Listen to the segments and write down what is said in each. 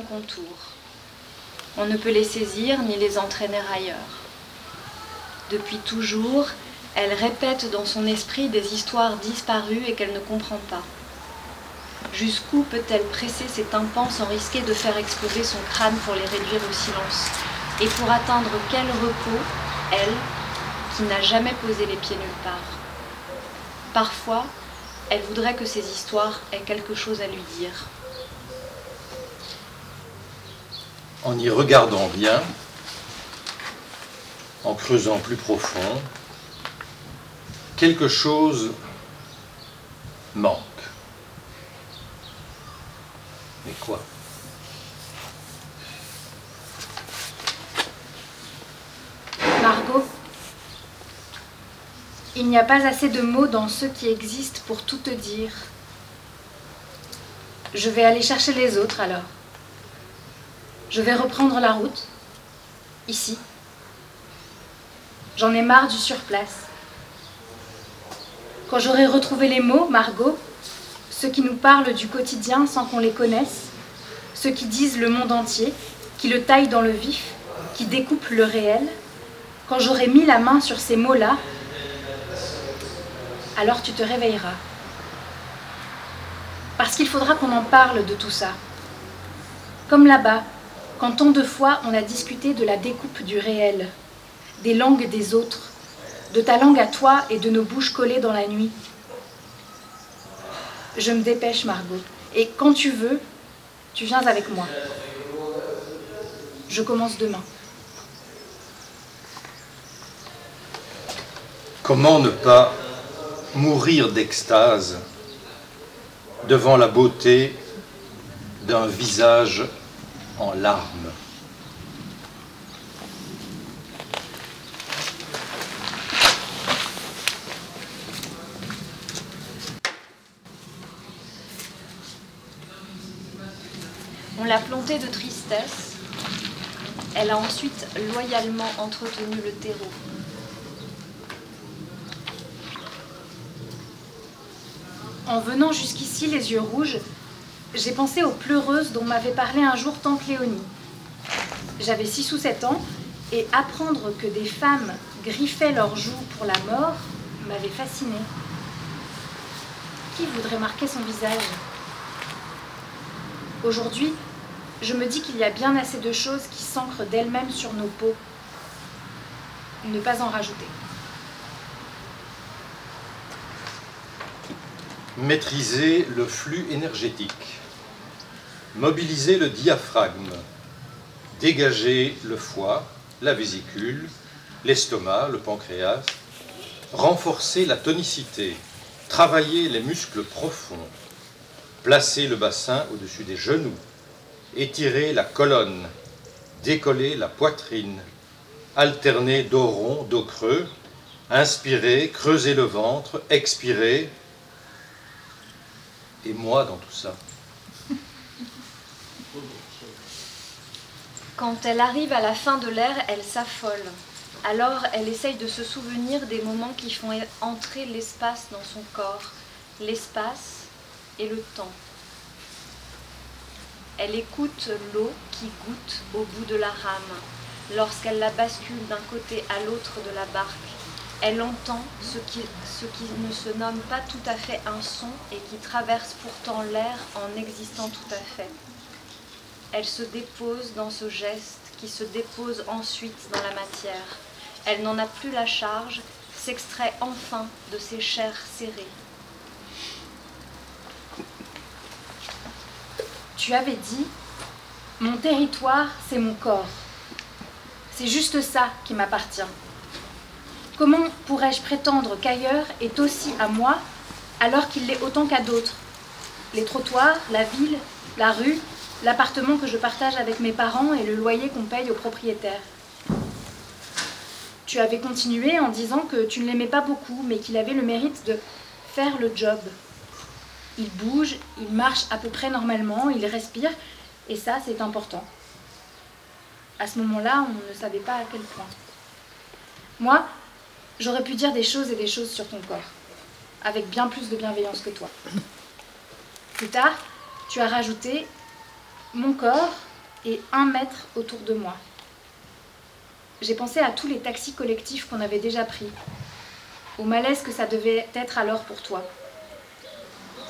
contour. On ne peut les saisir ni les entraîner ailleurs. Depuis toujours, elle répète dans son esprit des histoires disparues et qu'elle ne comprend pas. Jusqu'où peut-elle presser ses tympans sans risquer de faire exploser son crâne pour les réduire au silence? Et pour atteindre quel repos, elle, qui n'a jamais posé les pieds nulle part? Parfois, elle voudrait que ces histoires aient quelque chose à lui dire. En y regardant bien, en creusant plus profond, quelque chose manque. Mais quoi? Margot, il n'y a pas assez de mots dans ceux qui existent pour tout te dire. Je vais aller chercher les autres alors. Je vais reprendre la route, ici. J'en ai marre du surplace. Quand j'aurai retrouvé les mots, Margot, ceux qui nous parlent du quotidien sans qu'on les connaisse, ceux qui disent le monde entier, qui le taillent dans le vif, qui découpent le réel, quand j'aurai mis la main sur ces mots-là, alors tu te réveilleras. Parce qu'il faudra qu'on en parle de tout ça. Comme là-bas, quand tant de fois on a discuté de la découpe du réel, des langues des autres, de ta langue à toi et de nos bouches collées dans la nuit. Je me dépêche, Margot. Et quand tu veux, tu viens avec moi. Je commence demain. Comment ne pas mourir d'extase devant la beauté d'un visage en larmes On l'a plantée de tristesse. Elle a ensuite loyalement entretenu le terreau. En venant jusqu'ici les yeux rouges, j'ai pensé aux pleureuses dont m'avait parlé un jour tante Léonie. J'avais 6 ou 7 ans et apprendre que des femmes griffaient leurs joues pour la mort m'avait fascinée. Qui voudrait marquer son visage? Aujourd'hui, je me dis qu'il y a bien assez de choses qui s'ancrent d'elles-mêmes sur nos peaux. Ne pas en rajouter. Maîtriser le flux énergétique. Mobiliser le diaphragme. Dégager le foie, la vésicule, l'estomac, le pancréas. Renforcer la tonicité. Travailler les muscles profonds. Placer le bassin au-dessus des genoux. Étirer la colonne. Décoller la poitrine. Alterner dos rond, dos creux. Inspirer, creuser le ventre, expirer, et moi dans tout ça Quand elle arrive à la fin de l'air, elle s'affole. Alors elle essaye de se souvenir des moments qui font entrer l'espace dans son corps, l'espace et le temps. Elle écoute l'eau qui goûte au bout de la rame lorsqu'elle la bascule d'un côté à l'autre de la barque elle entend ce qui, ce qui ne se nomme pas tout à fait un son et qui traverse pourtant l'air en existant tout à fait. Elle se dépose dans ce geste qui se dépose ensuite dans la matière. Elle n'en a plus la charge, s'extrait enfin de ses chairs serrées. Tu avais dit, mon territoire, c'est mon corps. C'est juste ça qui m'appartient. Comment pourrais-je prétendre qu'ailleurs est aussi à moi alors qu'il l'est autant qu'à d'autres? Les trottoirs, la ville, la rue, l'appartement que je partage avec mes parents et le loyer qu'on paye aux propriétaires. Tu avais continué en disant que tu ne l'aimais pas beaucoup, mais qu'il avait le mérite de faire le job. Il bouge, il marche à peu près normalement, il respire, et ça, c'est important. À ce moment-là, on ne savait pas à quel point. Moi, J'aurais pu dire des choses et des choses sur ton corps, avec bien plus de bienveillance que toi. Plus tard, tu as rajouté Mon corps et un mètre autour de moi. J'ai pensé à tous les taxis collectifs qu'on avait déjà pris, au malaise que ça devait être alors pour toi.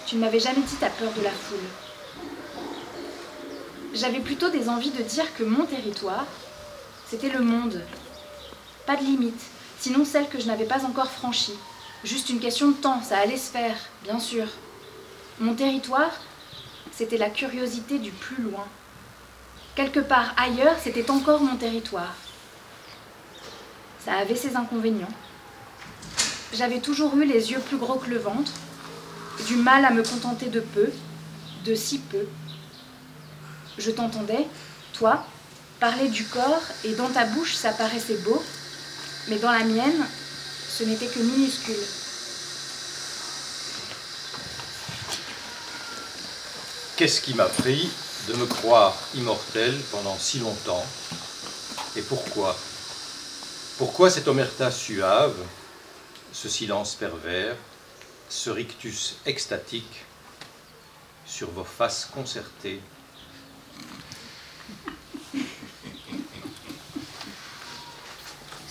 Tu ne m'avais jamais dit ta peur de la foule. J'avais plutôt des envies de dire que mon territoire, c'était le monde. Pas de limite, sinon celle que je n'avais pas encore franchie. Juste une question de temps, ça allait se faire, bien sûr. Mon territoire, c'était la curiosité du plus loin. Quelque part ailleurs, c'était encore mon territoire. Ça avait ses inconvénients. J'avais toujours eu les yeux plus gros que le ventre, du mal à me contenter de peu, de si peu. Je t'entendais, toi, parler du corps, et dans ta bouche ça paraissait beau, mais dans la mienne, ce n'était que minuscule. Qu'est-ce qui m'a pris de me croire immortel pendant si longtemps Et pourquoi? Pourquoi cette omerta suave, ce silence pervers, ce rictus extatique sur vos faces concertées?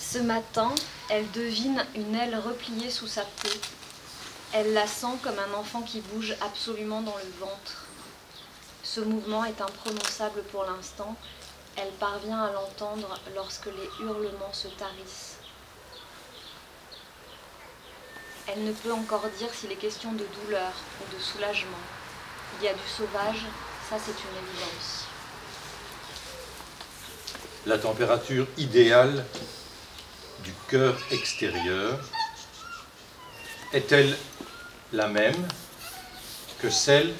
Ce matin, elle devine une aile repliée sous sa peau. Elle la sent comme un enfant qui bouge absolument dans le ventre. Ce mouvement est imprononçable pour l'instant. Elle parvient à l'entendre lorsque les hurlements se tarissent. Elle ne peut encore dire s'il est question de douleur ou de soulagement. Il y a du sauvage, ça c'est une évidence. La température idéale du cœur extérieur est-elle la même que celle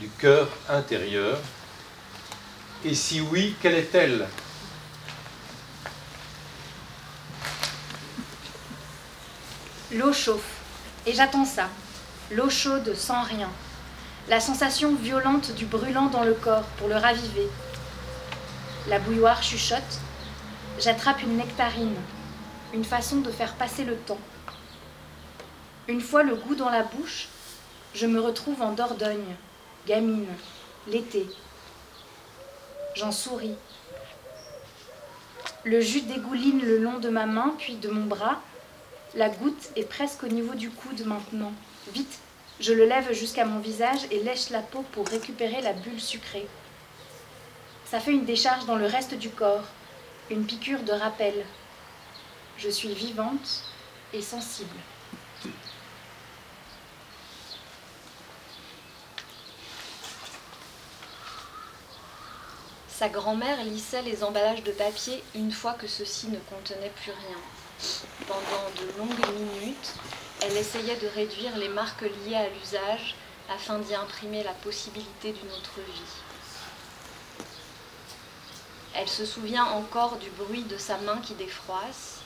du cœur intérieur Et si oui, quelle est-elle? L'eau chauffe, et j'attends ça. L'eau chaude sans rien. La sensation violente du brûlant dans le corps pour le raviver. La bouilloire chuchote. J'attrape une nectarine, une façon de faire passer le temps. Une fois le goût dans la bouche, je me retrouve en Dordogne, gamine, l'été. J'en souris. Le jus dégouline le long de ma main, puis de mon bras. La goutte est presque au niveau du coude maintenant. Vite, je le lève jusqu'à mon visage et lèche la peau pour récupérer la bulle sucrée. Ça fait une décharge dans le reste du corps, une piqûre de rappel. Je suis vivante et sensible. Sa grand-mère lissait les emballages de papier une fois que ceux-ci ne contenaient plus rien. Pendant de longues minutes, elle essayait de réduire les marques liées à l'usage afin d'y imprimer la possibilité d'une autre vie. Elle se souvient encore du bruit de sa main qui défroisse,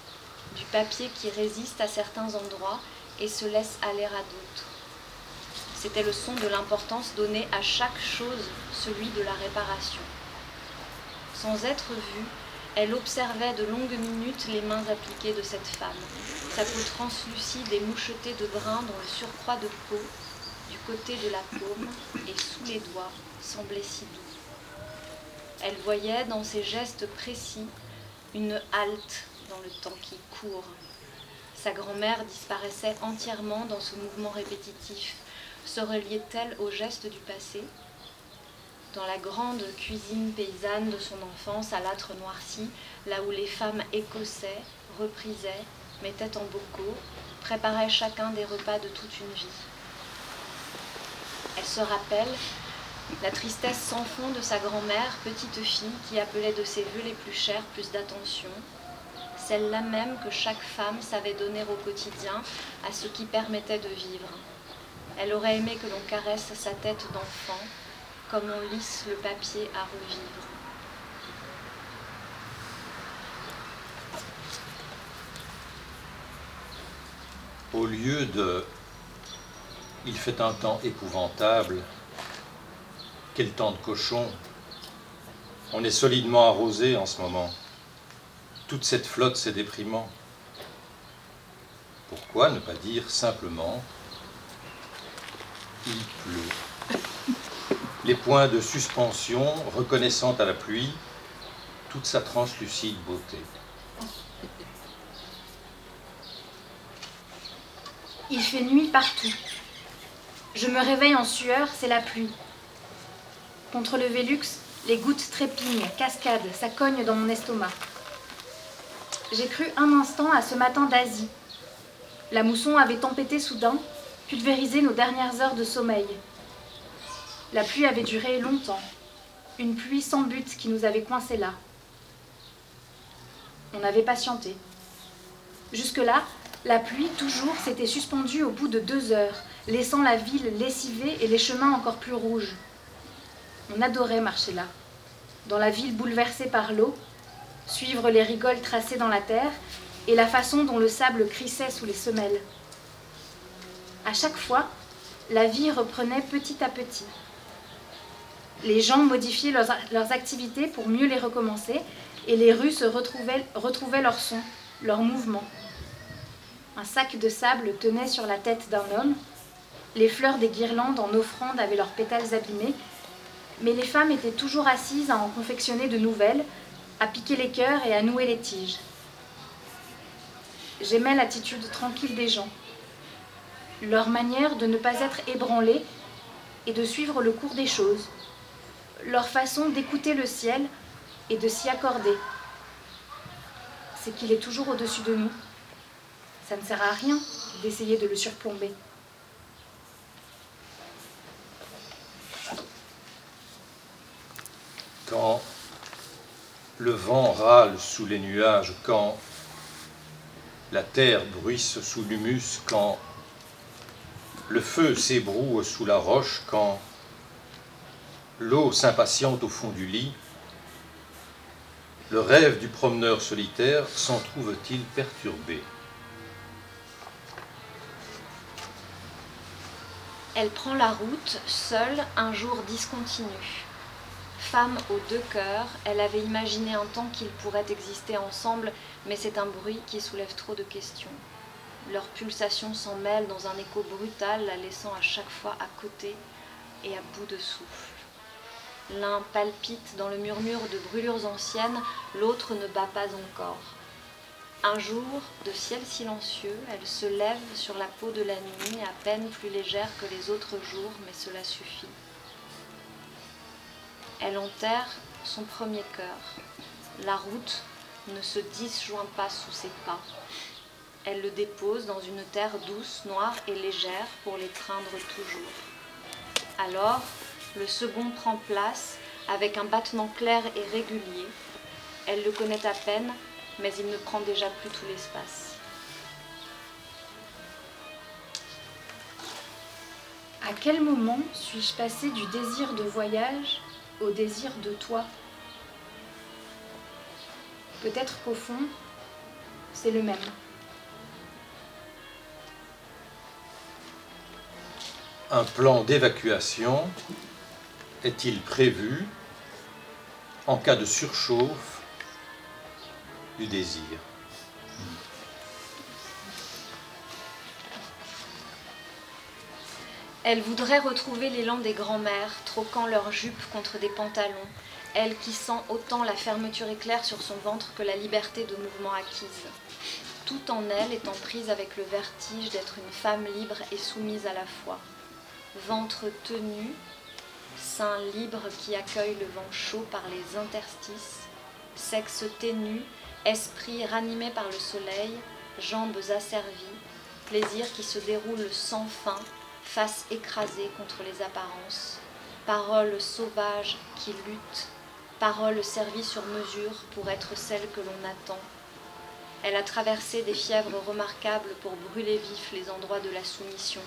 du papier qui résiste à certains endroits et se laisse aller à d'autres. C'était le son de l'importance donnée à chaque chose, celui de la réparation. Sans être vue, elle observait de longues minutes les mains appliquées de cette femme, sa peau translucide et mouchetée de brun dont le surcroît de peau, du côté de la paume et sous les doigts, semblait si doux. Elle voyait dans ses gestes précis une halte dans le temps qui court. Sa grand-mère disparaissait entièrement dans ce mouvement répétitif. Se reliait-elle au geste du passé? Dans la grande cuisine paysanne de son enfance à l'âtre noirci, là où les femmes écossaient, reprisaient, mettaient en bocaux, préparaient chacun des repas de toute une vie. Elle se rappelle la tristesse sans fond de sa grand-mère, petite fille, qui appelait de ses voeux les plus chers plus d'attention, celle-là même que chaque femme savait donner au quotidien à ce qui permettait de vivre. Elle aurait aimé que l'on caresse sa tête d'enfant, comme on lisse le papier à revivre. Au lieu de Il fait un temps épouvantable, quel temps de cochon, on est solidement arrosé en ce moment. Toute cette flotte, c'est déprimant. Pourquoi ne pas dire simplement Il pleut les points de suspension reconnaissant à la pluie toute sa translucide beauté. Il fait nuit partout. Je me réveille en sueur, c'est la pluie. Contre le Vélux, les gouttes trépignent, cascadent, ça cogne dans mon estomac. J'ai cru un instant à ce matin d'Asie. La mousson avait tempêté soudain, pulvérisé nos dernières heures de sommeil. La pluie avait duré longtemps, une pluie sans but qui nous avait coincés là. On avait patienté. Jusque-là, la pluie, toujours, s'était suspendue au bout de deux heures, laissant la ville lessivée et les chemins encore plus rouges. On adorait marcher là, dans la ville bouleversée par l'eau, suivre les rigoles tracées dans la terre et la façon dont le sable crissait sous les semelles. À chaque fois, la vie reprenait petit à petit. Les gens modifiaient leurs, activités pour mieux les recommencer et les rues se retrouvaient, retrouvaient leur son, leur mouvement. Un sac de sable tenait sur la tête d'un homme. Les fleurs des guirlandes en offrande avaient leurs pétales abîmés. Mais les femmes étaient toujours assises à en confectionner de nouvelles, à piquer les cœurs et à nouer les tiges. J'aimais l'attitude tranquille des gens, leur manière de ne pas être ébranlés et de suivre le cours des choses, leur façon d'écouter le ciel et de s'y accorder. C'est qu'il est toujours au-dessus de nous. Ça ne sert à rien d'essayer de le surplomber. Quand le vent râle sous les nuages, quand la terre bruisse sous l'humus, quand le feu s'ébroue sous la roche, quand l'eau s'impatiente au fond du lit, le rêve du promeneur solitaire s'en trouve-t-il perturbé? Elle prend la route, seule, un jour discontinu. Femme aux deux cœurs, elle avait imaginé un temps qu'ils pourraient exister ensemble, mais c'est un bruit qui soulève trop de questions. Leurs pulsations s'en mêlent dans un écho brutal, la laissant à chaque fois à côté et à bout de souffle. L'un palpite dans le murmure de brûlures anciennes, l'autre ne bat pas encore. Un jour, de ciel silencieux, elle se lève sur la peau de la nuit, à peine plus légère que les autres jours, mais cela suffit. Elle enterre son premier cœur. La route ne se disjoint pas sous ses pas. Elle le dépose dans une terre douce, noire et légère pour l'étreindre toujours. Alors, le second prend place avec un battement clair et régulier. Elle le connaît à peine, mais il ne prend déjà plus tout l'espace. À quel moment suis-je passée du désir de voyage au désir de toi? Peut-être qu'au fond, c'est le même. Un plan d'évacuation est-il prévu en cas de surchauffe du désir Elle voudrait retrouver l'élan des grands-mères, troquant leurs jupes contre des pantalons, elle qui sent autant la fermeture éclair sur son ventre que la liberté de mouvement acquise. Tout en elle étant prise avec le vertige d'être une femme libre et soumise à la fois. Ventre tenu, sein libre qui accueille le vent chaud par les interstices, sexe ténu, esprit ranimé par le soleil, jambes asservies, plaisir qui se déroule sans fin, face écrasée contre les apparences, paroles sauvages qui luttent, paroles servies sur mesure pour être celles que l'on attend. Elle a traversé des fièvres remarquables pour brûler vifs les endroits de la soumission.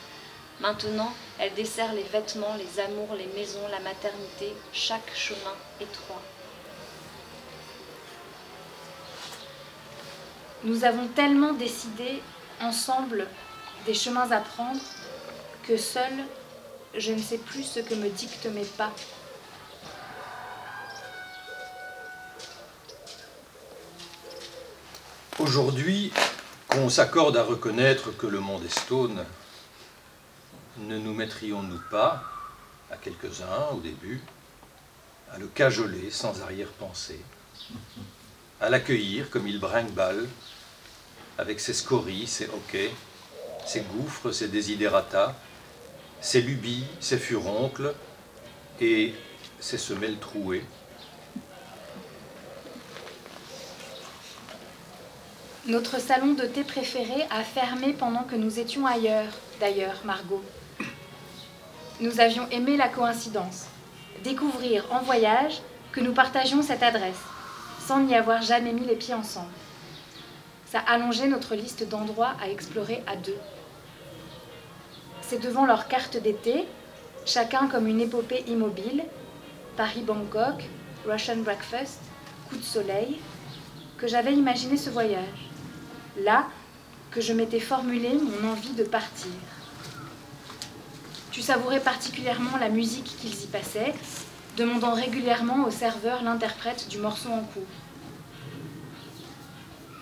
Maintenant, elle dessert les vêtements, les amours, les maisons, la maternité, chaque chemin étroit. Nous avons tellement décidé ensemble des chemins à prendre que seule, je ne sais plus ce que me dictent mes pas. Aujourd'hui, qu'on s'accorde à reconnaître que le monde est stone, ne nous mettrions-nous pas, à quelques-uns au début, à le cajoler sans arrière-pensée, à l'accueillir comme il brinque-balle, avec ses scories, ses hoquets, ses gouffres, ses desiderata, ses lubies, ses furoncles et ses semelles trouées. Notre salon de thé préféré a fermé pendant que nous étions ailleurs, d'ailleurs, Margot. Nous avions aimé la coïncidence, découvrir en voyage que nous partagions cette adresse, sans n'y avoir jamais mis les pieds ensemble. Ça allongeait notre liste d'endroits à explorer à deux. C'est devant leur carte d'été, chacun comme une épopée immobile, Paris-Bangkok, Russian Breakfast, coup de soleil, que j'avais imaginé ce voyage là que je m'étais formulé mon envie de partir. Tu savourais particulièrement la musique qu'ils y passaient, demandant régulièrement au serveur l'interprète du morceau en cours.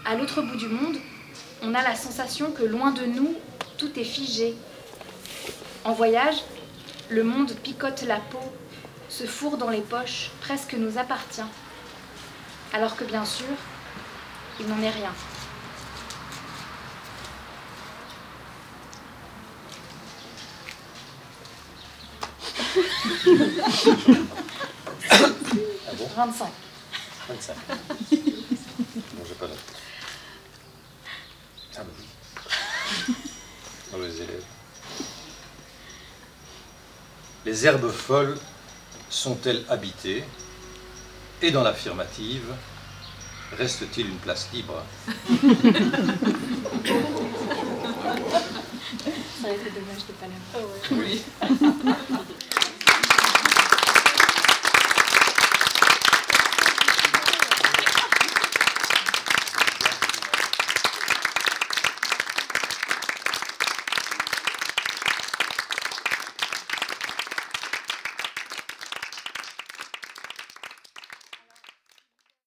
À l'autre bout du monde, on a la sensation que loin de nous, tout est figé. En voyage, le monde picote la peau, se fourre dans les poches, presque nous appartient. Alors que bien sûr, il n'en est rien. Ah bon 25. 25. Bon, j'ai pas noté. Ah bah oui. Mauvais élèves. Les herbes folles sont-elles habitées? Et dans l'affirmative, reste-t-il une place libre? Ça aurait été dommage de pas l'avoir. Oui.